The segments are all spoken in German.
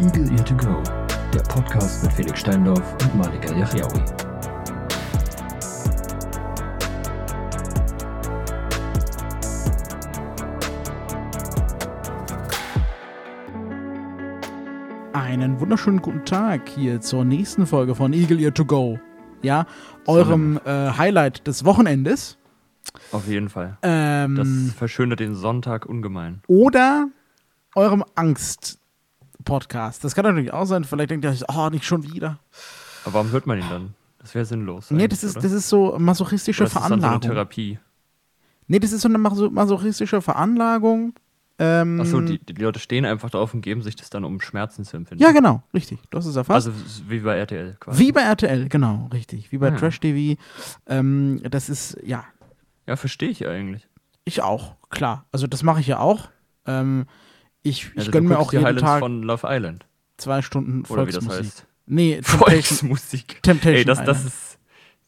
Eagle Ear to Go, der Podcast mit Felix Steindorf und Malika Yachiaoui. Einen wunderschönen guten Tag hier zur nächsten Folge von Eagle Ear to Go. Ja, eurem äh, Highlight des Wochenendes. Auf jeden Fall. Ähm, Das verschönert den Sonntag ungemein. oder eurem Angst-Podcast. Das kann natürlich auch sein. Vielleicht denkt ihr euch, oh, nicht schon wieder. Aber warum hört man ihn dann? Das wäre sinnlos. Nee, das ist, oder? das ist so masochistische Oder ist das dann so eine Veranlagung. Therapie. nee, das ist so eine maso masochistische Veranlagung. Ähm, Achso, die, die Leute stehen einfach drauf und geben sich das dann, um Schmerzen zu empfinden. Ja, genau, richtig. Das ist erfasst. Also es ist wie bei RTL quasi. Wie bei RTL, genau, richtig. Wie bei Ja. Trash TV. Ähm, das ist, ja, Ja, verstehe ich eigentlich. ich auch, klar. Also das mache ich ja auch. Ähm, ich ich Also, gönne du mir auch die jeden Highlights Tag von Love Island. zwei Stunden Oder wie das Volksmusik. heißt. Nee, Temptation, Volksmusik. Temptation Ey, das, das ist.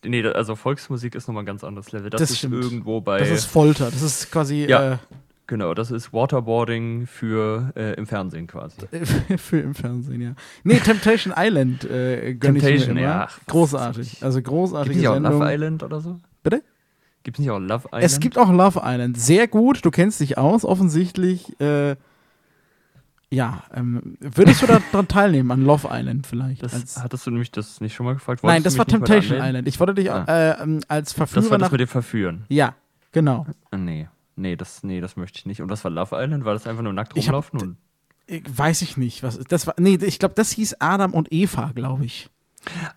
Nee, also Volksmusik ist nochmal ein ganz anderes Level. Das, Das ist stimmt. irgendwo bei. Das ist Folter. Das ist quasi Ja. genau, das ist Waterboarding für äh, im Fernsehen quasi. äh, für im Fernsehen, ja. Nee, Temptation Island äh, gönne ich mir Temptation, immer. ja, ach, Großartig. Also Gibt großartige es nicht auch Sendung. Love Island oder so? Bitte? Gibt es nicht auch Love Island? Es gibt auch Love Island. Sehr gut. Du kennst dich aus, offensichtlich. Äh, ja, ähm, würdest du da dran teilnehmen, an Love Island vielleicht? Das, als, hattest du nämlich das nicht schon mal gefragt? nein, Wolltest das du war Temptation? Island. Ich wollte dich Ah. äh, ähm, als Verführer Das war das nach. mit dem Verführen. Ja, genau. Ah, Nee. Nee das, nee, das möchte ich nicht. Und was war Love Island? War das einfach nur nackt Ich hab- rumlaufen? und Ich, weiß ich nicht. Was, das war, nee, ich glaube, das hieß Adam und Eva, glaube ich.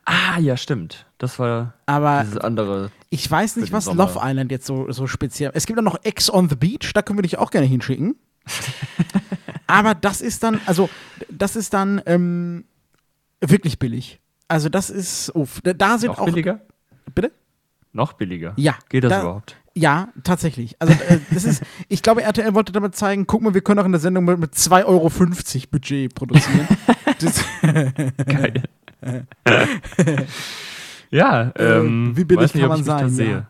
ah, ja, stimmt. Das war Aber dieses andere. ich weiß nicht, was Sommer. Love Island jetzt so, so speziell. Es gibt auch noch Ex on the Beach, da können wir dich auch gerne hinschicken. Aber das ist dann, also, das ist dann ähm, wirklich billig. Also, das ist, uff, da- sind Noch auch. billiger? Bitte? Noch billiger. Ja. Geht das da, überhaupt? Ja, tatsächlich. Also, äh, das ist, ich glaube, RTL wollte damit zeigen, guck mal, wir können auch in der Sendung mit, mit 2,50 Euro Budget produzieren. das, Geil. ja, ähm, wie billig nicht, kann man sein, ja. sehe.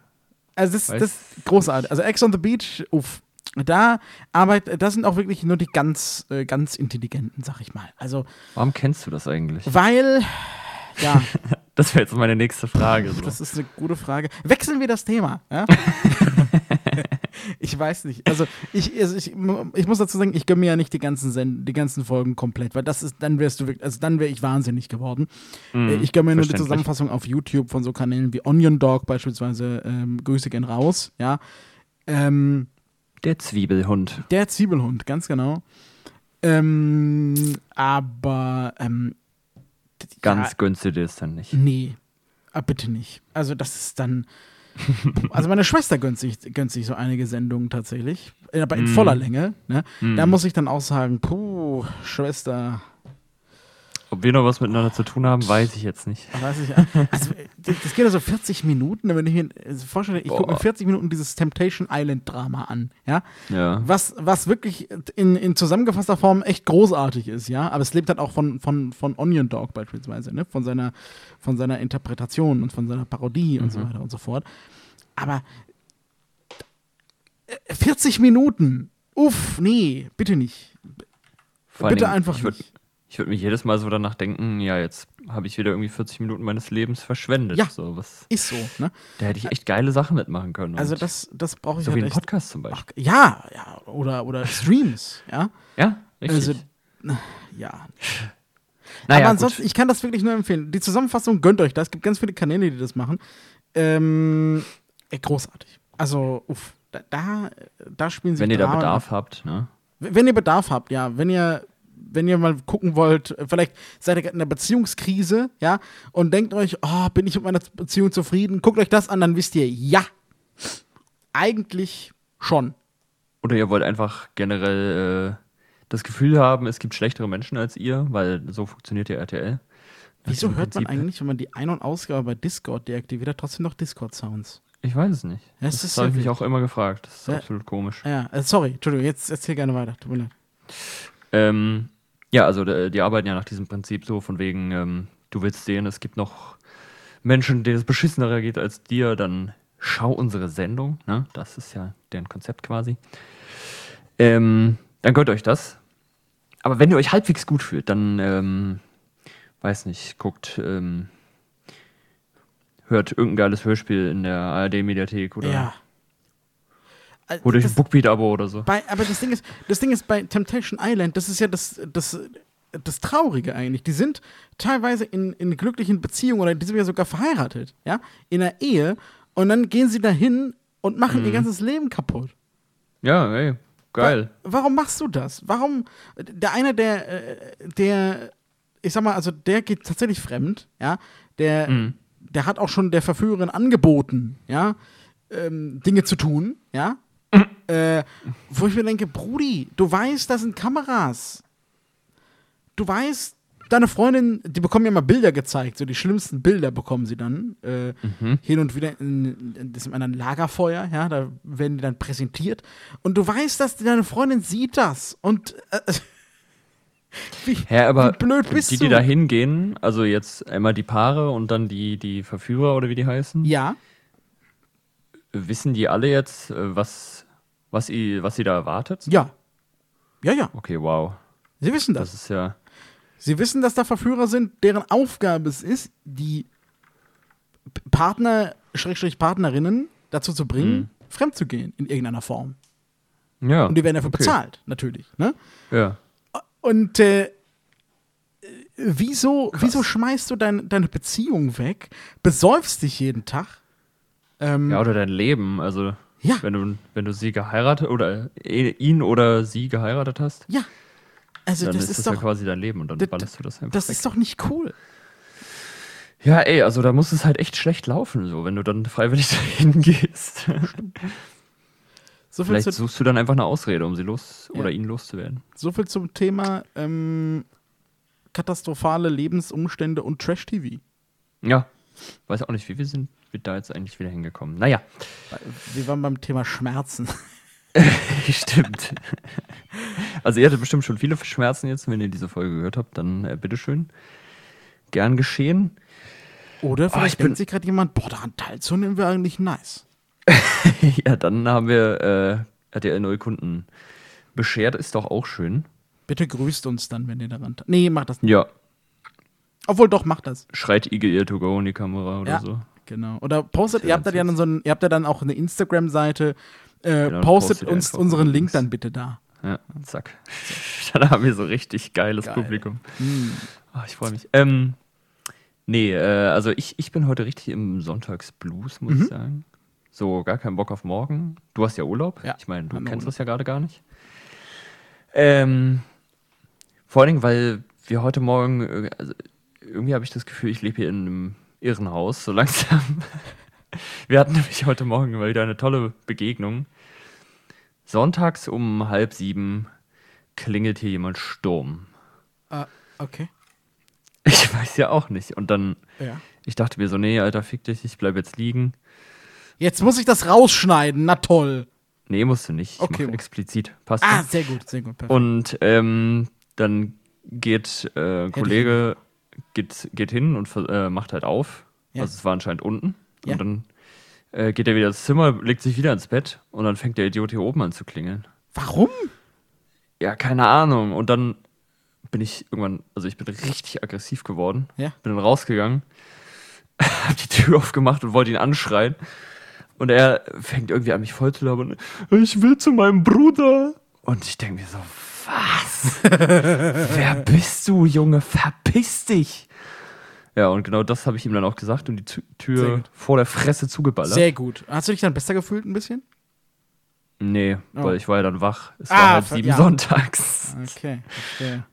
Also das, Weiß- das ist großartig. Also Ex on the Beach, uff. Da arbeitet, das sind auch wirklich nur die ganz, äh, ganz intelligenten, sag ich mal. Also, Warum kennst du das eigentlich? weil, ja, Das wäre jetzt meine nächste Frage. So. das ist eine gute Frage. Wechseln wir das Thema. Ja? ich weiß nicht. Also ich, also ich, ich muss dazu sagen, ich gönne mir ja nicht die ganzen, Send die ganzen Folgen komplett, weil das ist, dann wärst du wirklich, also dann wäre ich wahnsinnig geworden. Äh, ich gönne mir nur die. Zusammenfassung auf YouTube von so Kanälen wie Onion Dog beispielsweise. Ähm, Grüße gehen raus, ja. Ähm, Der Zwiebelhund. Der Zwiebelhund, ganz genau. Ähm, aber ähm, Ganz ja, dir das dann nicht. nee, ah, bitte nicht. Also das ist dann. also meine Schwester gönnt sich, gönnt sich so einige Sendungen tatsächlich, aber in Mm. voller Länge. Ne? Mm. Da muss ich dann auch sagen, puh, Schwester, Ob wir noch was miteinander zu tun haben, weiß ich jetzt nicht. weiß ich. Also das geht ja so 40 Minuten, wenn ich mir also vorstelle, ich gucke mir Boah. 40 Minuten dieses Temptation Island Drama an, ja. Ja. was, was wirklich in, in zusammengefasster Form echt großartig ist, ja. Aber es lebt halt auch von, von, von Onion Dog beispielsweise, ne? Von seiner, von seiner Interpretation und von seiner Parodie und so Mhm. weiter und so fort. Aber äh, 40 Minuten, uff, nee, bitte nicht. Vor bitte Dingen, einfach nicht. Ich würde mich jedes Mal so danach denken, ja, jetzt habe ich wieder irgendwie 40 Minuten meines Lebens verschwendet. Ja. So, was, Ist so, ne? da hätte ich echt geile Sachen mitmachen können. Also das, das brauche ich so wie halt ein echt. Podcast zum Beispiel. Ach, ja, ja, oder, oder Streams, ja. ja, richtig. Also, ja, naja, aber ansonsten, gut. ich kann das wirklich nur empfehlen. Die Zusammenfassung gönnt euch das. Es gibt ganz viele Kanäle, die das machen. Ähm, äh, großartig. Also, uff, da, da, da spielen sie wenn ihr da Bedarf habt, ne? Wenn ihr Bedarf habt, ja. Wenn ihr, wenn ihr mal gucken wollt, äh, vielleicht seid ihr gerade in einer Beziehungskrise, ja, und denkt euch, oh, bin ich mit meiner Beziehung zufrieden? Guckt euch das an, dann wisst ihr, ja. Eigentlich schon. Oder ihr wollt einfach generell äh, das Gefühl haben, es gibt schlechtere Menschen als ihr, weil so funktioniert ja RTL. Nach Wieso hört man Prinzip. eigentlich, wenn man die Ein- und Ausgabe bei Discord deaktiviert hat, trotzdem noch Discord-Sounds? Ich weiß es nicht. Ja, das ist habe ich mich auch immer gefragt. Das ist Ja. absolut komisch. Ja, äh, sorry, Entschuldigung, jetzt erzähl gerne weiter. Tut mir leid. Ähm, ja, also äh, die arbeiten ja nach diesem Prinzip so, von wegen, ähm, du willst sehen, es gibt noch Menschen, denen es beschissener geht als dir, dann schau unsere Sendung. Ne? Das ist ja deren Konzept quasi. Ähm, dann gönnt euch das. aber wenn ihr euch halbwegs gut fühlt, dann, ähm, weiß nicht, guckt, ähm, hört irgendein geiles Hörspiel in der ARD-Mediathek oder Ja. Holt euch das- ein Bookbeat-Abo oder so. Bei, aber das Ding ist, das Ding ist bei Temptation Island, das ist ja das, das, das Traurige eigentlich. Die sind teilweise in, in glücklichen Beziehungen oder die sind ja sogar verheiratet, ja, in einer Ehe und dann gehen sie dahin und machen Mhm. ihr ganzes Leben kaputt. Ja, ey, geil. Wa warum machst du das? Warum? Der eine, der, äh, der, ich sag mal, also der geht tatsächlich fremd, ja, der, Mhm. der hat auch schon der Verführerin angeboten, ja, ähm, Dinge zu tun, ja. Äh, wo ich mir denke, Brudi, du weißt, das sind Kameras. Du weißt, deine Freundin, die bekommen ja mal Bilder gezeigt, so die schlimmsten Bilder bekommen sie dann. Äh, Hin und wieder in, in diesem anderen Lagerfeuer, ja, da werden die dann präsentiert. Und du weißt, dass deine Freundin sieht das. Und äh, wie, Hä, aber wie blöd bist die, du? die da hingehen, also jetzt einmal die Paare und dann die, die Verführer oder wie die heißen, ja, wissen die alle jetzt, äh, was, was, i, was sie da erwartet? ja. Ja, ja. Okay, wow. Sie wissen das. Das ist ja. Sie wissen, dass da Verführer sind, deren Aufgabe es ist, die Partner, Schrägstrich Partnerinnen dazu zu bringen, fremd zu gehen in irgendeiner Form. Ja. Und die werden dafür okay. bezahlt, natürlich. Ne? Ja. Und äh, wieso, wieso schmeißt du dein, deine Beziehung weg, besäufst dich jeden Tag? Ähm, ja, oder dein Leben. Also, Ja. wenn, du, wenn du sie geheiratet oder äh, ihn oder sie geheiratet hast, ja. Also dann das ist ist, das ja doch, quasi dein Leben und dann ballerst du das einfach das weg. ist doch nicht cool. Ja, ey, also da muss es halt echt schlecht laufen, so, wenn du dann freiwillig dahin gehst. So viel, Vielleicht suchst du dann einfach eine Ausrede, um sie los Ja. oder ihn loszuwerden. so viel zum Thema ähm, katastrophale Lebensumstände und Trash-TV. Ja. Weiß auch nicht, wie wir sind wir da jetzt eigentlich wieder hingekommen. Naja, Wir waren beim Thema Schmerzen. stimmt. Also ihr hattet bestimmt schon viele Schmerzen jetzt, wenn ihr diese Folge gehört habt, dann äh, bitteschön. Gern geschehen. Oder Oh, ich vielleicht bin- denkt sich gerade jemand, boah, daran teilzunehmen wäre eigentlich nice. ja, dann haben wir äh, RTL neue Kunden beschert, ist doch auch schön. Bitte grüßt uns dann, wenn ihr daran. te- Nee, macht das nicht. Ja, Obwohl, doch, macht das. schreit Igel to go in die Kamera oder Ja. so. Genau. Oder postet, ihr habt da ja dann so ein, ihr habt da dann auch eine Instagram-Seite. Äh, Genau, postet postet uns unseren Link dann bitte da. Ja, zack. Dann haben wir so richtig geiles Geil. Publikum. Hm. Ah, ich freue mich. Ähm, nee, äh, also ich, ich bin heute richtig im Sonntagsblues, muss Mhm. ich sagen. So, gar keinen Bock auf morgen. Du hast ja Urlaub. Ja, Ich meine, du kennst Urlaub. das ja gerade gar nicht. Ähm, vor allen Dingen, weil wir heute Morgen, äh, also irgendwie habe ich das Gefühl, ich lebe hier in einem Irrenhaus, so langsam. Wir hatten nämlich heute Morgen wieder eine tolle Begegnung. Sonntags um halb sieben klingelt hier jemand Sturm. Ah, okay. Ich weiß ja auch nicht. Und dann, Ja. ich dachte mir so, nee, Alter, fick dich, ich bleib jetzt liegen. Jetzt muss ich das rausschneiden. Na toll. Nee, musst du nicht. Ich Okay. mach explizit. Passt. Ah, sehr gut, sehr gut. Perfekt. Und ähm, dann geht äh, ein Kollege geht, geht hin und äh, macht halt auf. Ja. Also es war anscheinend unten. Ja. Und dann äh, geht er wieder ins Zimmer, legt sich wieder ins Bett und dann fängt der Idiot hier oben an zu klingeln. Warum? Ja, keine Ahnung. Und dann bin ich irgendwann, also ich bin richtig aggressiv geworden. Ja. Bin dann rausgegangen, hab die Tür aufgemacht und wollte ihn anschreien. Und er fängt irgendwie an, mich voll zu labern. Ich will zu meinem Bruder. Und ich denke mir so, was? Wer bist du, Junge? Verpiss dich! Ja, und genau das habe ich ihm dann auch gesagt und die Tü- Tür vor der Fresse zugeballert. Sehr gut. Hast du dich dann besser gefühlt ein bisschen? nee, Oh. weil ich war ja dann wach. Es Ah, war halb sieben ja. sonntags. Okay, verstehe.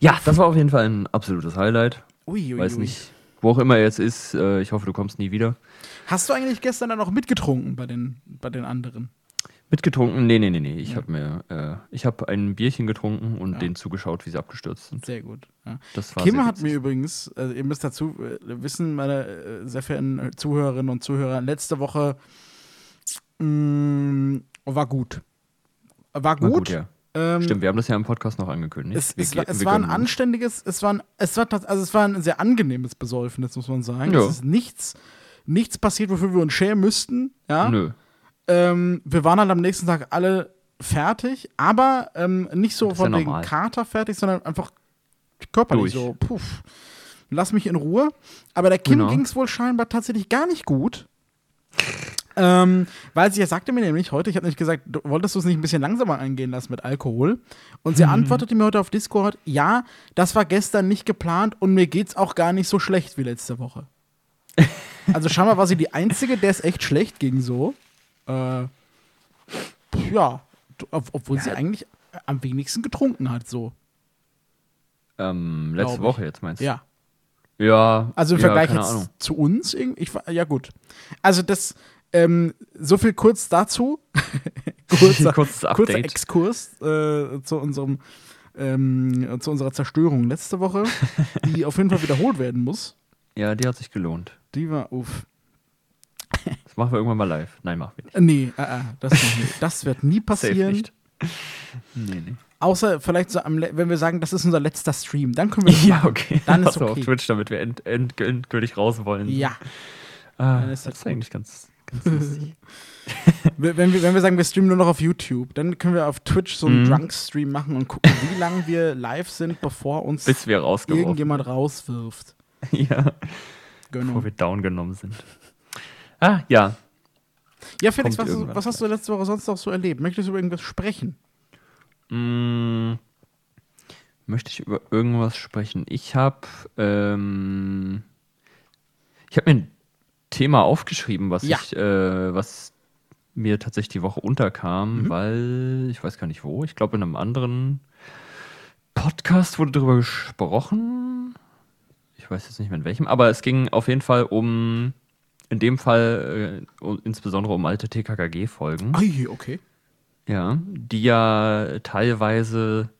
Ja, das war auf jeden Fall ein absolutes Highlight. Ui, ui, Weiß nicht, wo auch immer er jetzt ist. Äh, ich hoffe, du kommst nie wieder. Hast du eigentlich gestern dann auch mitgetrunken bei den, bei den anderen? Mitgetrunken? Nee, nee, nee, nee. Ich habe mir, äh, ich habe ein Bierchen getrunken und denen zugeschaut, wie sie abgestürzt sind. Sehr gut. Ja. Das war Kim hat witzig. mir übrigens, also ihr müsst dazu äh, wissen, meine äh, sehr verehrten Zuhörerinnen und Zuhörer, letzte Woche mh, war gut. War gut. War gut, ja. Ähm, Stimmt, wir haben das ja im Podcast noch angekündigt. Es, Wir es, war, ge- es wir war ein anständiges, es war ein, es war also es war ein sehr angenehmes Besäufnis, muss man sagen. Ja. Es ist nichts, nichts passiert, wofür wir uns schämen müssten. Ja. Nö. Ähm, wir waren dann am nächsten Tag alle fertig, aber ähm, nicht so ist ja von wegen normal. Kater fertig, sondern einfach körperlich Durch. so, puff, lass mich in Ruhe. Aber der Kim Genau. ging es wohl scheinbar tatsächlich gar nicht gut. ähm, weil sie ja sagte mir nämlich heute, ich habe nicht gesagt, du, wolltest du es nicht ein bisschen langsamer eingehen lassen mit Alkohol? Und sie antwortete mir heute auf Discord, ja, das war gestern nicht geplant und mir geht's auch gar nicht so schlecht wie letzte Woche. Also scheinbar war sie die Einzige, der es echt schlecht ging so. Äh, ja, ob, obwohl sie eigentlich am wenigsten getrunken hat, so. Ähm, letzte. Woche jetzt meinst du? Ja. Ja. Also im ja, Vergleich jetzt Ahnung. zu uns, irgendwie, ich, ja gut. Also das, ähm, so viel kurz dazu. kurzer, kurzer. Exkurs äh, zu unserem, ähm, zu unserer Zerstörung letzte Woche, die auf jeden Fall wiederholt werden muss. Ja, die hat sich gelohnt. Die war, uff. Das machen wir irgendwann mal live. Nein, machen wir nicht. Nee, äh, äh, das, das wird nie Safe passieren. nicht. Nee, nee. Außer vielleicht so am, wenn wir sagen, das ist unser letzter Stream, dann können wir das Ja, machen. okay. Dann ist Achso, okay. auf Twitch, damit wir end, end, endgültig raus wollen. Ja. Ah, Dann ist das das ist eigentlich ganz, ganz lustig. Wenn wir, wenn wir sagen, wir streamen nur noch auf YouTube, dann können wir auf Twitch so einen Mhm. Drunk-Stream machen und gucken, wie lange wir live sind, bevor uns Bis wir rausgeworfen irgendjemand rauswirft. Ja, Genau. bevor wir down genommen sind. Ah, ja. Ja, Felix, was, was hast du letzte Woche sonst noch so erlebt? Möchtest du über irgendwas sprechen? Mm, möchte ich über irgendwas sprechen? Ich habe ähm, ich habe mir ein Thema aufgeschrieben, was Ja. ich, äh, was mir tatsächlich die Woche unterkam, Mhm. weil ich weiß gar nicht wo. Ich glaube in einem anderen Podcast wurde darüber gesprochen. Ich weiß jetzt nicht mehr in welchem, aber es ging auf jeden Fall um in dem Fall äh, insbesondere um alte TKKG-Folgen. Okay. Ja, die ja teilweise,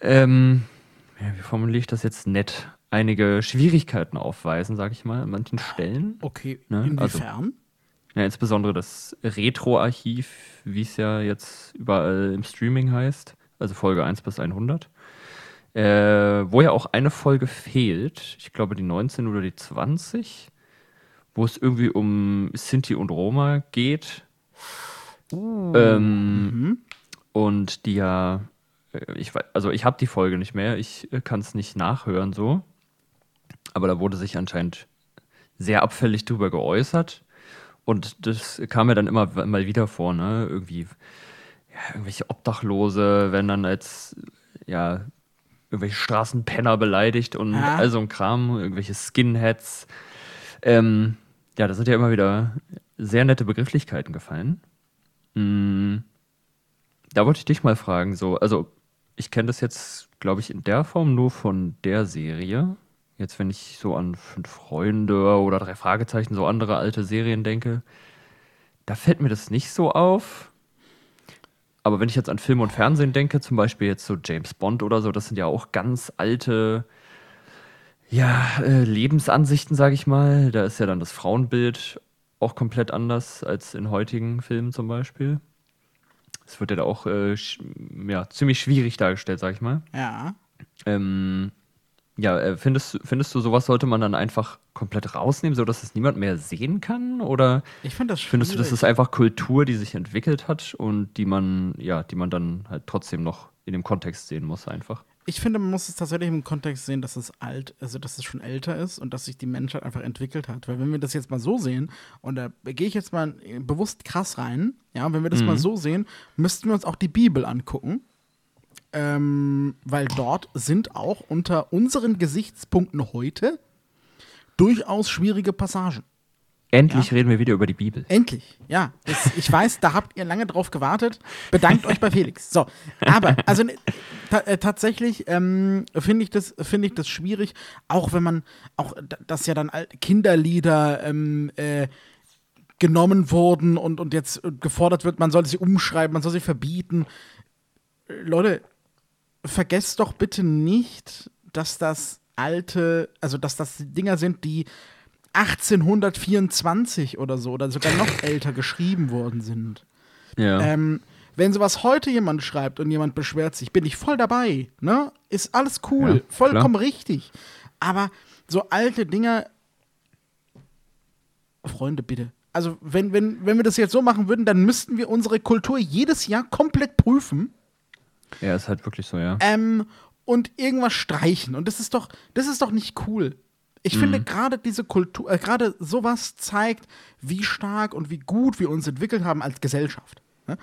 ähm, ja, wie formuliere ich das jetzt nett, einige Schwierigkeiten aufweisen, sag ich mal, an manchen Stellen. Okay, Ne, inwiefern? Ja, insbesondere das Retro-Archiv, wie es ja jetzt überall im Streaming heißt, also Folge 1 bis 100. Äh, wo ja auch eine Folge fehlt, ich glaube die 19 oder die 20, wo es irgendwie um Sinti und Roma geht. Ähm, Mhm. und die ja, äh, ich also ich habe die Folge nicht mehr, ich kann es nicht nachhören so. Aber da wurde sich anscheinend sehr abfällig drüber geäußert. Und das kam mir dann immer mal wieder vor, ne? Irgendwie, ja, irgendwelche Obdachlose werden dann als, ja, irgendwelche Straßenpenner beleidigt und Ja. all so ein Kram, irgendwelche Skinheads. Ähm, ja, da sind ja immer wieder sehr nette Begrifflichkeiten gefallen. Mm, Da wollte ich dich mal fragen, so, also ich kenne das jetzt, glaube ich, in der Form nur von der Serie. Jetzt, wenn ich so an Fünf Freunde oder drei Fragezeichen, so andere alte Serien denke, da fällt mir das nicht so auf. Aber wenn ich jetzt an Film und Fernsehen denke, zum Beispiel jetzt so James Bond oder so, das sind ja auch ganz alte, ja, äh, Lebensansichten, sage ich mal. Da ist ja dann das Frauenbild auch komplett anders als in heutigen Filmen zum Beispiel. Es wird ja da auch äh, ja, ziemlich schwierig dargestellt, sag ich mal. Ja. Ähm, ja, äh, findest, du- findest du, sowas sollte man dann einfach komplett rausnehmen, sodass es niemand mehr sehen kann? Oder Ich finde das findest du, das ist einfach Kultur, die sich entwickelt hat und die man, ja, die man dann halt trotzdem noch in dem Kontext sehen muss, einfach? Ich finde, man muss es tatsächlich im Kontext sehen, dass es alt, also dass es schon älter ist und dass sich die Menschheit einfach entwickelt hat. Weil wenn wir das jetzt mal so sehen, und da gehe ich jetzt mal äh, bewusst krass rein, ja, wenn wir das mal so sehen, müssten wir uns auch die Bibel angucken. Ähm, weil dort sind auch unter unseren Gesichtspunkten heute durchaus schwierige Passagen. Endlich reden wir wieder über die Bibel. Endlich, ja. Das, ich weiß, da habt ihr lange drauf gewartet. Bedankt euch bei Felix. So, aber, also äh, tatsächlich ähm, finde ich, das finde ich das schwierig, auch wenn man, auch dass ja dann Kinderlieder ähm, äh, genommen wurden und, und jetzt gefordert wird, man soll sie umschreiben, man soll sie verbieten. Leute, vergesst doch bitte nicht, dass das alte, also dass das Dinger sind, die 1824 oder so oder sogar noch älter geschrieben worden sind. Ja. Ähm, wenn sowas heute jemand schreibt und jemand beschwert sich, bin ich voll dabei, ne? Ist alles cool, Ja, vollkommen richtig. Aber so alte Dinger, Freunde, bitte, also wenn, wenn, wenn wir das jetzt so machen würden, dann müssten wir unsere Kultur jedes Jahr komplett prüfen Ja, ist halt wirklich so, ja. ähm, und irgendwas streichen. Und das ist doch, das ist doch nicht cool. Ich finde gerade diese Kultur, äh, gerade sowas zeigt, wie stark und wie gut wir uns entwickelt haben als Gesellschaft. Ne?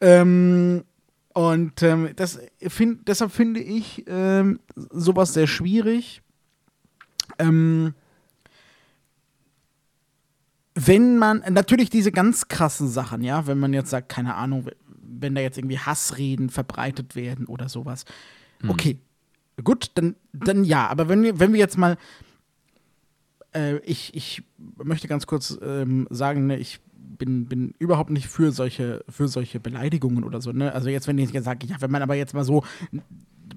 Ähm, und ähm, das find, deshalb finde ich ähm, sowas sehr schwierig. Ähm, wenn man, natürlich diese ganz krassen Sachen, ja, wenn man jetzt sagt, keine Ahnung, wenn da jetzt irgendwie Hassreden verbreitet werden oder sowas. Okay, gut, dann, dann ja, aber wenn wir, wenn wir jetzt mal, äh, ich, ich möchte ganz kurz ähm, sagen, ne, ich bin, bin überhaupt nicht für solche, für solche Beleidigungen oder so, ne? Also jetzt, wenn ich jetzt sage, ja, wenn man aber jetzt mal so ein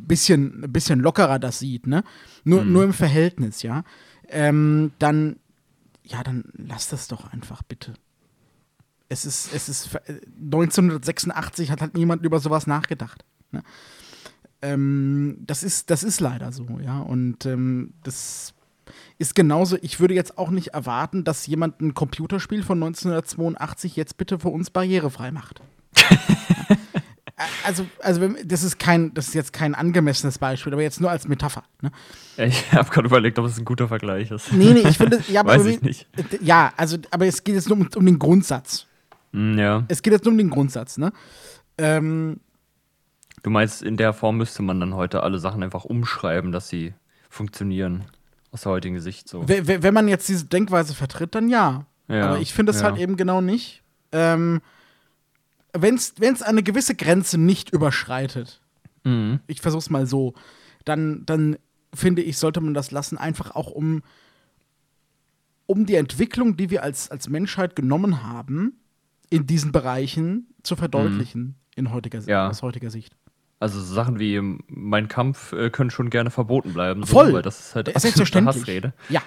bisschen, ein bisschen lockerer das sieht, ne? Nur, nur im Verhältnis, ja, ähm, dann, ja, dann lass das doch einfach bitte. Es ist, es ist, ver- äh, 1986 hat halt niemand über sowas nachgedacht. Ne? Ähm, das ist, das ist leider so, ja. Und ähm, das ist genauso, ich würde jetzt auch nicht erwarten, dass jemand ein Computerspiel von 1982 jetzt bitte für uns barrierefrei macht. also, also das ist kein, das ist jetzt kein angemessenes Beispiel, aber jetzt nur als Metapher. Ne? Ich habe gerade überlegt, ob es ein guter Vergleich ist. Nee, nee, ich finde, ja, aber Weiß ich nicht. Ja, also, aber es geht jetzt nur um, um den Grundsatz. Hm, ja. Es geht jetzt nur um den Grundsatz, ne? Ähm, Du meinst, in der Form müsste man dann heute alle Sachen einfach umschreiben, dass sie funktionieren. Aus der heutigen Sicht so. we- we- wenn man jetzt diese Denkweise vertritt, dann ja. Ja, aber ich finde es ja. halt eben genau nicht. Ähm, wenn es eine gewisse Grenze nicht überschreitet, Mhm. ich versuch's mal so, dann, dann finde ich, sollte man das lassen, einfach auch um, um die Entwicklung, die wir als, als Menschheit genommen haben, in diesen Bereichen zu verdeutlichen in heutiger, Mhm. Ja. aus heutiger Sicht. Also so Sachen wie ähm, Mein Kampf äh, können schon gerne verboten bleiben. Voll. So, weil das ist halt absolute Selbstverständlich. Hassrede. Ja.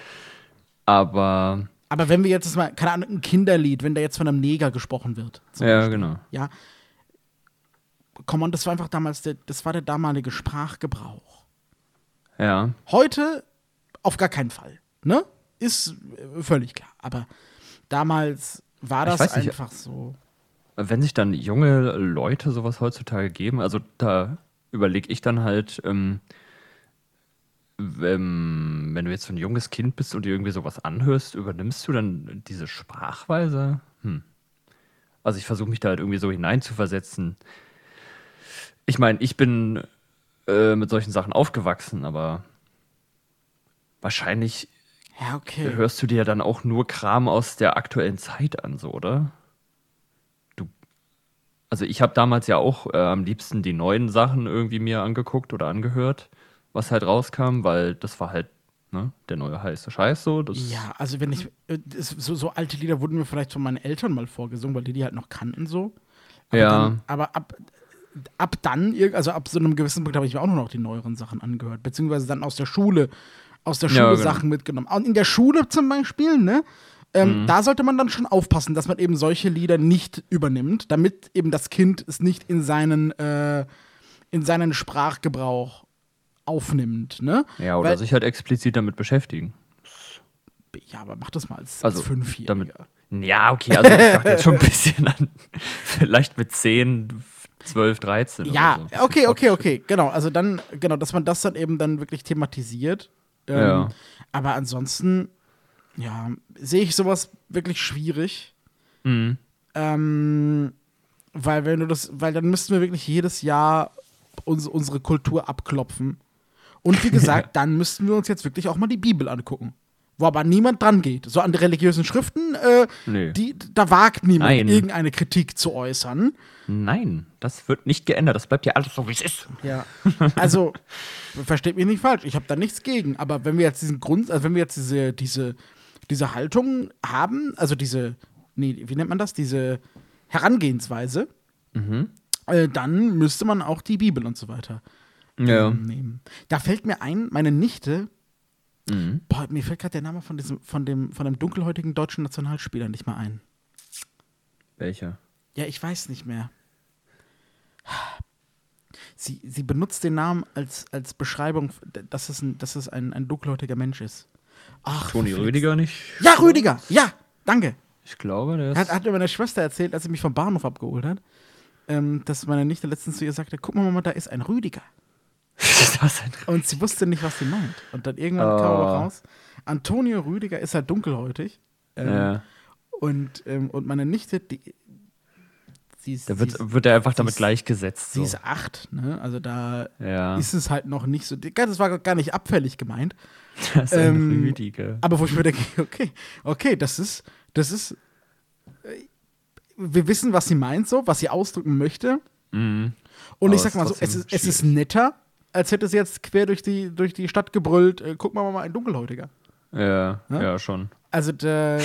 Aber, Aber wenn wir jetzt mal, keine Ahnung, ein Kinderlied, wenn da jetzt von einem Neger gesprochen wird. ja, Beispiel, genau. Ja. Komm on, das war einfach damals der, das war der damalige Sprachgebrauch. Ja. Heute auf gar keinen Fall. Ne? Ist äh, völlig klar. Aber damals war das einfach so. Wenn sich dann junge Leute sowas heutzutage geben, also da überlege ich dann halt, ähm, wenn, wenn du jetzt so ein junges Kind bist und dir irgendwie sowas anhörst, übernimmst du dann diese Sprachweise? Hm. Also ich versuche mich da halt irgendwie so hineinzuversetzen. Ich meine, ich bin äh, mit solchen Sachen aufgewachsen, aber wahrscheinlich Ja, okay. hörst du dir dann auch nur Kram aus der aktuellen Zeit an, so, oder? Also ich habe damals ja auch äh, am liebsten die neuen Sachen irgendwie mir angeguckt oder angehört, was halt rauskam, weil das war halt ne, der neue heiße Scheiß so. Das, Ja, also wenn ich, äh, das, so, so alte Lieder wurden mir vielleicht von meinen Eltern mal vorgesungen, weil die die halt noch kannten so. Aber Ja. Dann, aber ab, ab dann, also ab so einem gewissen Punkt habe ich mir auch nur noch die neueren Sachen angehört, beziehungsweise dann aus der Schule, aus der Ja, Schule genau. Sachen mitgenommen. Und in der Schule zum Beispiel, ne? Ähm, Mhm. Da sollte man dann schon aufpassen, dass man eben solche Lieder nicht übernimmt, damit eben das Kind es nicht in seinen, äh, in seinen Sprachgebrauch aufnimmt, ne? ja, oder Weil- sich halt explizit damit beschäftigen. Ja, aber mach das mal als, Also als Fünfjähriger. damit. Ja, okay, also ich dachte jetzt schon ein bisschen an, vielleicht mit 10, 12, 13. Ja, oder so. Okay, okay, okay, genau. Also dann, genau, dass man das dann eben dann wirklich thematisiert. Ähm, Ja. Aber ansonsten, ja, sehe ich sowas wirklich schwierig. Mhm. Ähm, weil wenn du das, weil dann müssten wir wirklich jedes Jahr uns, unsere Kultur abklopfen. Und wie gesagt, dann müssten wir uns jetzt wirklich auch mal die Bibel angucken. Wo aber niemand dran geht. So an die religiösen Schriften, äh, Nee. die, da wagt niemand, Nein. irgendeine Kritik zu äußern. Nein, das wird nicht geändert. Das bleibt ja alles so, wie es ist. Ja. Also, versteht mich nicht falsch, ich habe da nichts gegen. Aber wenn wir jetzt diesen Grund, also wenn wir jetzt diese, diese, diese Haltung haben, also diese, nee, wie nennt man das? Diese Herangehensweise, äh, dann müsste man auch die Bibel und so weiter Ja. nehmen. Da fällt mir ein, meine Nichte, Mhm. boah, mir fällt gerade der Name von diesem, von dem, von dem dunkelhäutigen deutschen Nationalspieler nicht mal ein. Welcher? Ja, ich weiß nicht mehr. Sie, sie benutzt den Namen als, als Beschreibung, dass es ein, dass es ein, ein dunkelhäutiger Mensch ist. Ach, Toni. Rüdiger nicht? Ja, Rüdiger! Ja, danke. Ich glaube, der ist. Hat, hat mir meine Schwester erzählt, als sie mich vom Bahnhof abgeholt hat, ähm, dass meine Nichte letztens zu ihr sagte: Guck mal, Mama, da ist ein Rüdiger. das ist ein Und sie wusste nicht, was sie meint. Und dann irgendwann kam Oh. aber raus: Antonio Rüdiger ist halt dunkelhäutig. Ähm, ja. und, ähm, und meine Nichte, die. Sie ist, Da sie wird, ist, wird er einfach sie damit ist- gleichgesetzt. sie So. ist acht, ne? Also da Ja. ist es halt noch nicht so. Das war gar nicht abfällig gemeint. Das ist ähm, Rüdiger. Aber wo ich mir denke, okay, okay, das ist, das ist, äh, wir wissen, was sie meint, so, was sie ausdrücken möchte. Mhm. Und Aber ich sag mal so, es ist, es ist netter, als hätte sie jetzt quer durch die, durch die Stadt gebrüllt, äh, guck mal mal ein Dunkelhäutiger. Ja, Ja? ja, schon. Also der,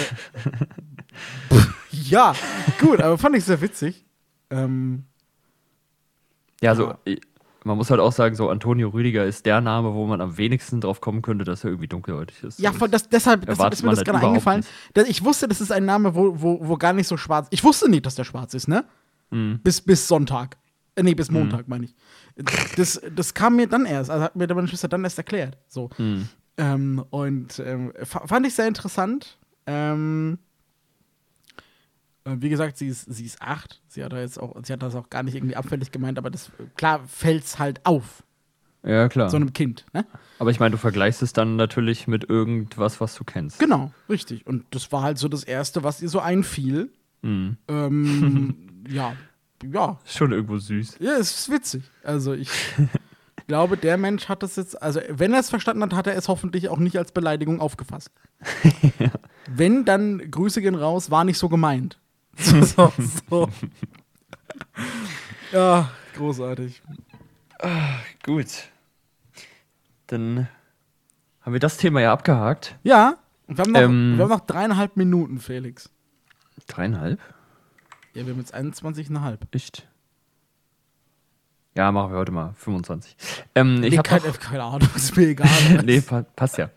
ja, gut, aber fand ich sehr witzig. Ähm, Ja, also Ja. man muss halt auch sagen, so Antonio Rüdiger ist der Name, wo man am wenigsten drauf kommen könnte, dass er irgendwie dunkelhäutig ist. ja, das, deshalb, deshalb ist mir das halt gerade eingefallen. nicht. Ich wusste, das ist ein Name, wo, wo, wo gar nicht so schwarz Ich wusste nicht, dass der schwarz ist, ne? Mhm. Bis, bis Sonntag. Äh, nee, bis Montag, meine ich. Das, das kam mir dann erst, also hat mir meine Schwester dann erst erklärt. So. Mhm. Ähm, und ähm, fa- fand ich sehr interessant. Ähm, äh, wie gesagt, sie ist, sie ist acht. Sie hat, jetzt auch, sie hat das auch gar nicht irgendwie abfällig gemeint, aber das, klar fällt's halt auf, Ja, klar. so einem Kind. Ne? Aber ich meine, du vergleichst es dann natürlich mit irgendwas, was du kennst. Genau, richtig. Und das war halt so das Erste, was ihr so einfiel. Mhm. Ähm, ja, ja, Ist schon irgendwo süß. Ja, es ist witzig. Also ich glaube, der Mensch hat das jetzt, also wenn er es verstanden hat, hat er es hoffentlich auch nicht als Beleidigung aufgefasst. Wenn, dann Grüße gehen raus, war nicht so gemeint. So, so, so. Ja, großartig. Gut. Dann haben wir das Thema ja abgehakt. Ja, wir haben noch, Ähm. wir haben noch dreieinhalb Minuten, Felix. Dreieinhalb? Ja, wir haben jetzt 21,5. Echt? Ja, machen wir heute mal 25. Ähm, ich Nee, habe keine, noch, keine Ahnung, ist mir egal. nee, pa passt ja.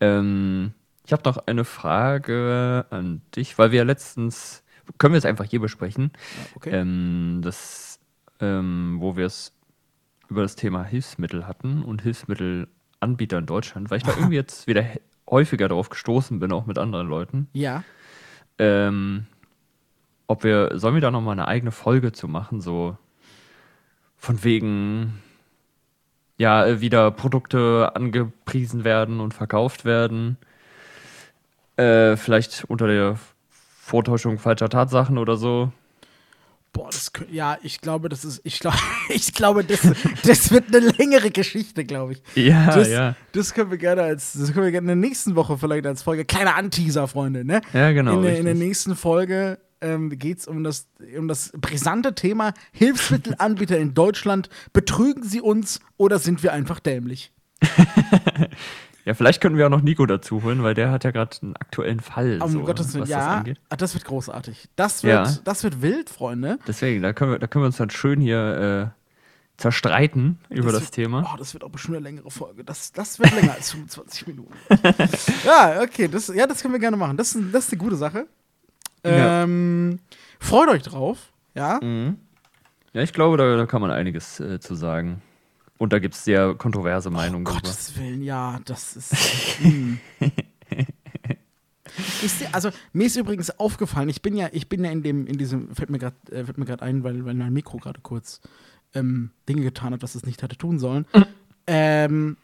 ähm, ich habe noch eine Frage an dich, weil wir ja letztens, können wir es einfach hier besprechen, Okay. ähm, das, ähm, wo wir es über das Thema Hilfsmittel hatten und Hilfsmittelanbieter in Deutschland, weil ich da irgendwie jetzt wieder häufiger drauf gestoßen bin, auch mit anderen Leuten. Ja. Ähm, ob wir, sollen wir da nochmal eine eigene Folge zu machen, so von wegen, ja, wieder Produkte angepriesen werden und verkauft werden. Äh, vielleicht unter der Vortäuschung falscher Tatsachen oder so. Boah, das ja, ich glaube, das ist, ich glaube, ich glaube, das, das wird eine längere Geschichte, glaube ich. Ja, das, das können wir gerne als, das können wir gerne in der nächsten Woche vielleicht als Folge, kleiner Anteaser, Freunde, ne? Ja, genau. in, der, in der nächsten Folge ähm, geht es um das, um das brisante Thema Hilfsmittelanbieter in Deutschland. Betrügen sie uns oder sind wir einfach dämlich? Ja, vielleicht können wir auch noch Nico dazu holen, weil der hat ja gerade einen aktuellen Fall, Um so, Gottes Willen, das ja. Ah, das wird großartig. Das wird, Ja. das wird wild, Freunde. Deswegen, da können wir, da können wir uns dann schön hier äh, zerstreiten über das, wird, Thema. Oh, das wird auch bestimmt eine längere Folge. Das, das wird länger als 25 Minuten. ja, okay. Das, ja, das können wir gerne machen. Das, ist- das ist eine gute Sache. Ja. Ähm, freut euch drauf. Ja. Mhm. Ja, ich glaube, da, da kann man einiges äh, zu sagen. Und da gibt es sehr kontroverse Meinungen Um drüber. Gottes Willen, ja, das ist. hm. Dir, also mir ist übrigens aufgefallen, ich bin ja, ich bin ja in dem, in diesem, fällt mir gerade äh, fällt mir gerade ein, weil, weil mein Mikro gerade kurz ähm, Dinge getan hat, was es nicht hätte tun sollen. Ähm,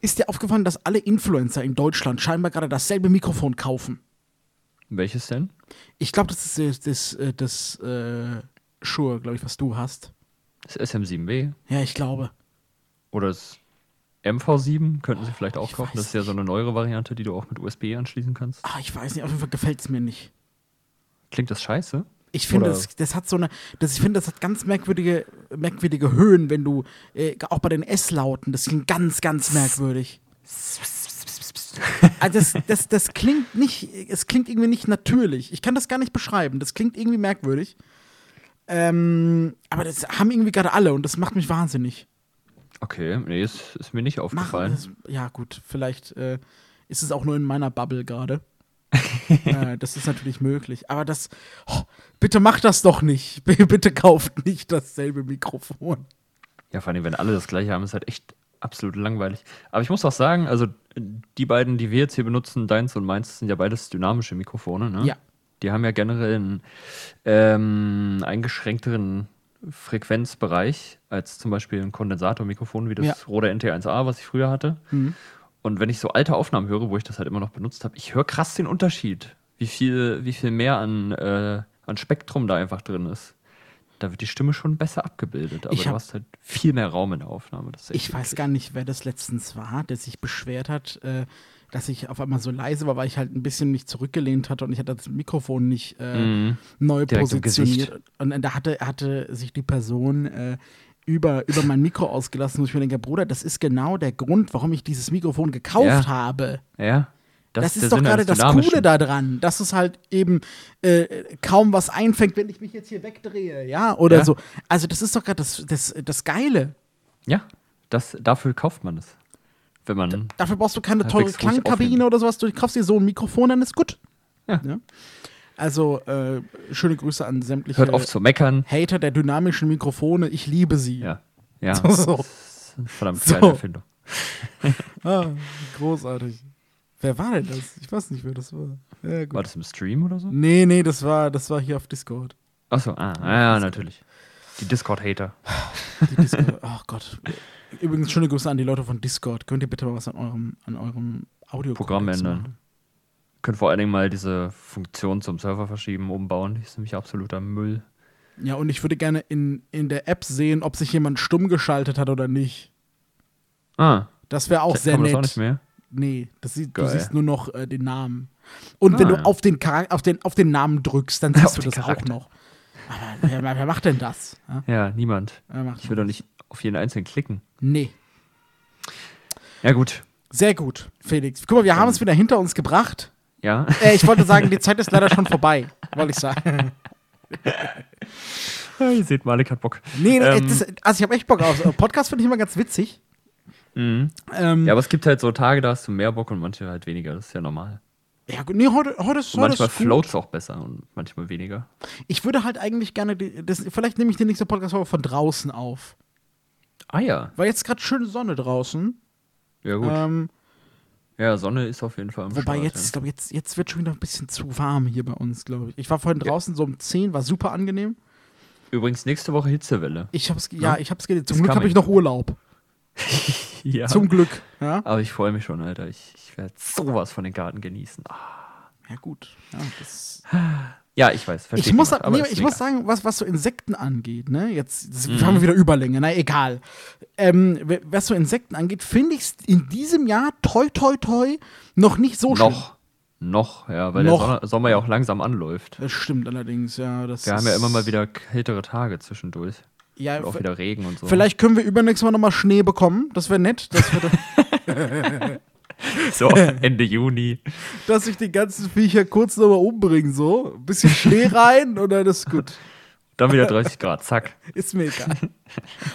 ist dir aufgefallen, dass alle Influencer in Deutschland scheinbar gerade dasselbe Mikrofon kaufen? Welches denn? Ich glaube, das ist das, das, das äh, Shure, glaube ich, was du hast. Das SM7B Ja, ich glaube. oder das MV7 könnten sie vielleicht auch ich kaufen. Das ist ja so eine neuere Variante, die du auch mit USB anschließen kannst. Ah, ich weiß nicht, auf jeden Fall gefällt es mir nicht. Klingt das scheiße? Ich finde, das, das hat so eine, das, ich finde, das hat ganz merkwürdige, merkwürdige Höhen, wenn du, äh, auch bei den S-Lauten, das klingt ganz, ganz merkwürdig. Also das, das, das klingt nicht, es klingt irgendwie nicht natürlich. Ich kann das gar nicht beschreiben. Das klingt irgendwie merkwürdig. Ähm, aber das haben irgendwie gerade alle und das macht mich wahnsinnig. Okay, nee, ist, ist mir nicht aufgefallen. das, ja, gut, vielleicht äh, ist es auch nur in meiner Bubble gerade. äh, das ist natürlich möglich. Aber das, oh, bitte macht das doch nicht. Bitte kauft nicht dasselbe Mikrofon. Ja, vor allem, wenn alle das gleiche haben, ist halt echt absolut langweilig. Aber ich muss auch sagen, also die beiden, die wir jetzt hier benutzen, deins und meins, sind ja beides dynamische Mikrofone, ne? Ja. Die haben ja generell einen ähm, eingeschränkteren Frequenzbereich als zum Beispiel ein Kondensatormikrofon wie das Ja. Rode NT1A, was ich früher hatte. Mhm. Und wenn ich so alte Aufnahmen höre, wo ich das halt immer noch benutzt habe, ich höre krass den Unterschied, wie viel, wie viel mehr an, äh, an Spektrum da einfach drin ist. Da wird die Stimme schon besser abgebildet, aber Ich du hab- hast halt viel mehr Raum in der Aufnahme. Ich weiß gar nicht, wer das letztens war, der sich beschwert hat, äh, dass ich auf einmal so leise war, weil ich halt ein bisschen mich zurückgelehnt hatte und ich hatte das Mikrofon nicht äh, Mhm. neu Direkt positioniert. Und da hatte, hatte sich die Person äh, über, über mein Mikro ausgelassen, wo ich mir denke, Bruder, das ist genau der Grund, warum ich dieses Mikrofon gekauft Ja. habe. Ja. Das, der ist doch Sinn gerade das. Coole daran, dass es halt eben äh, kaum was einfängt, wenn ich mich jetzt hier wegdrehe, ja, oder Ja. so. Also das ist doch gerade das, das, das Geile. Ja, das, dafür kauft man es. Wenn man. Dafür brauchst du keine teure Klangkabine oder sowas. Du kaufst dir so ein Mikrofon, dann ist gut. Ja. Also, äh, schöne Grüße an sämtliche Hört auf zu meckern. Hater der dynamischen Mikrofone. Ich liebe sie. Ja. Ja. So, so. Verdammt So. geile Erfindung. Ah, großartig. Wer war denn das? Ich weiß nicht, wer das war. Ja. War das im Stream oder so? Nee, nee, das war, das war hier auf Discord. Achso, ah, ja, natürlich. Die Discord-Hater. Die Discord. oh Gott. Übrigens, schöne Grüße an die Leute von Discord. Könnt ihr bitte mal was an eurem, an eurem Audio Programm ändern. Könnt vor allen Dingen mal diese Funktion zum Server verschieben, umbauen. Die ist nämlich absoluter Müll. Ja, und ich würde gerne in, in der App sehen, ob sich jemand stumm geschaltet hat oder nicht. Ah, Das wäre auch sehr man das nett. auch nicht mehr? Nee, das sieht, du siehst nur noch äh, den Namen. Und wenn Ah, du ja. auf den, Charak- auf, den, auf den Namen drückst, dann siehst Auf du das auch Charakter. noch. Wer, wer macht denn das? Ja, Ja, niemand. Ich will doch nicht auf jeden einzelnen klicken. Nee. Ja, gut. Sehr gut, Felix. Guck mal, wir haben es wieder hinter uns gebracht. Ja. Äh, ich wollte sagen, die Zeit ist leider schon vorbei, wollte ich sagen. Ihr seht, Malik hat Bock. Nee, nee Ähm. das, also ich habe echt Bock auf. Podcast finde ich immer ganz witzig. Mhm. Ähm, Ja, aber es gibt halt so Tage, da hast du mehr Bock und manche halt weniger. Das ist ja normal. Ja, gut, nee, heute, heute ist, heute manchmal ist gut. float es auch besser und manchmal weniger. Ich würde halt eigentlich gerne, das, vielleicht nehme ich den nächsten Podcast auch von draußen auf. Ah ja. Weil jetzt gerade schöne Sonne draußen. Ja, gut. Ähm, ja, Sonne ist auf jeden Fall am wobei Start, jetzt, ich ja. glaube, jetzt, jetzt wird schon wieder ein bisschen zu warm hier bei uns, glaube ich. Ich war vorhin draußen so um 10, war super angenehm. Übrigens, nächste Woche Hitzewelle. Ich hab's, ja, ich hab's gelesen. Zum Ist Glück habe ich noch Urlaub. Ja. Zum Glück. Ja, Aber ich freue mich schon, Alter. Ich, ich werde sowas von den Garten genießen. Ah. ja gut. Ja, das Ja, ich weiß. ich muss, aber nee, ich muss sagen, was, was so Insekten angeht, ne, jetzt Mhm. haben wir wieder Überlänge, na egal. Ähm, was so Insekten angeht, finde ich es in diesem Jahr toi toi toi noch nicht so schlimm. Noch. Noch, ja, weil Noch. der Sommer, Sommer ja auch langsam anläuft. Das stimmt allerdings, ja. Das Wir haben ja immer mal wieder kältere Tage zwischendurch. Ja, auch wieder Regen und so. Vielleicht können wir übernächstes Mal nochmal Schnee bekommen. Das wäre nett, dass, wir, so Ende Juni. dass sich die ganzen Viecher kurz nochmal umbringen. So. Ein bisschen Schnee rein und dann ist gut. Dann wieder 30 Grad, zack. Ist mir egal.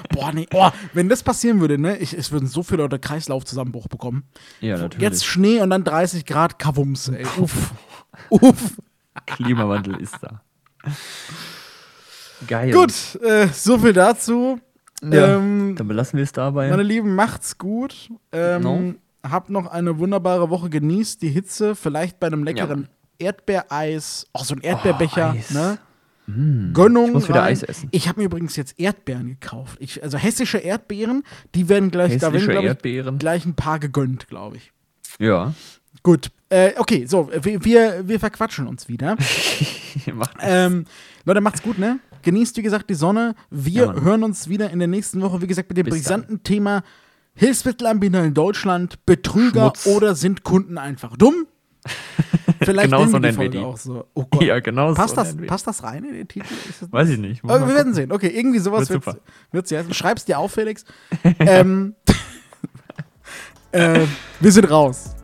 Boah, nee. Oh, wenn das passieren würde, ne? Ich, es würden so viele Leute Kreislaufzusammenbruch bekommen. Ja, natürlich. Jetzt Schnee und dann 30 Grad Kavums, ey. Uff. Uff. Klimawandel ist da. Geil. Gut, äh, so viel dazu. Ja, Ähm, dann belassen wir es dabei. meine Lieben, macht's gut. Ähm, No. Habt noch eine wunderbare Woche. Genießt die Hitze. Vielleicht bei einem leckeren Erdbeereis. Oh, so ein Erdbeerbecher. Eis. ne? Mm, Gönnung. Ich muss wieder rein. Eis essen. Ich habe mir übrigens jetzt Erdbeeren gekauft. Ich, also hessische Erdbeeren, die werden gleich, da werden, ich, gleich ein paar gegönnt, glaube ich. Ja. Gut. Äh, okay, so, wir, wir, wir verquatschen uns wieder. Macht ähm, Leute, macht's gut, ne? Genießt, wie gesagt, die Sonne. Wir Ja, hören uns wieder in der nächsten Woche, wie gesagt, mit dem Bis brisanten Thema Hilfsmittelanbieter in Deutschland, Betrüger Schmutz. oder sind Kunden einfach dumm? Vielleicht Genau so nennen wir die. auch so. Oh Gott. ja, genau passt, so das, passt das rein in den Titel? Weiß ich nicht. Aber wir werden sehen. Okay, irgendwie sowas Wird wird's ja. Schreib's dir auf, Felix. ähm, äh, wir sind raus.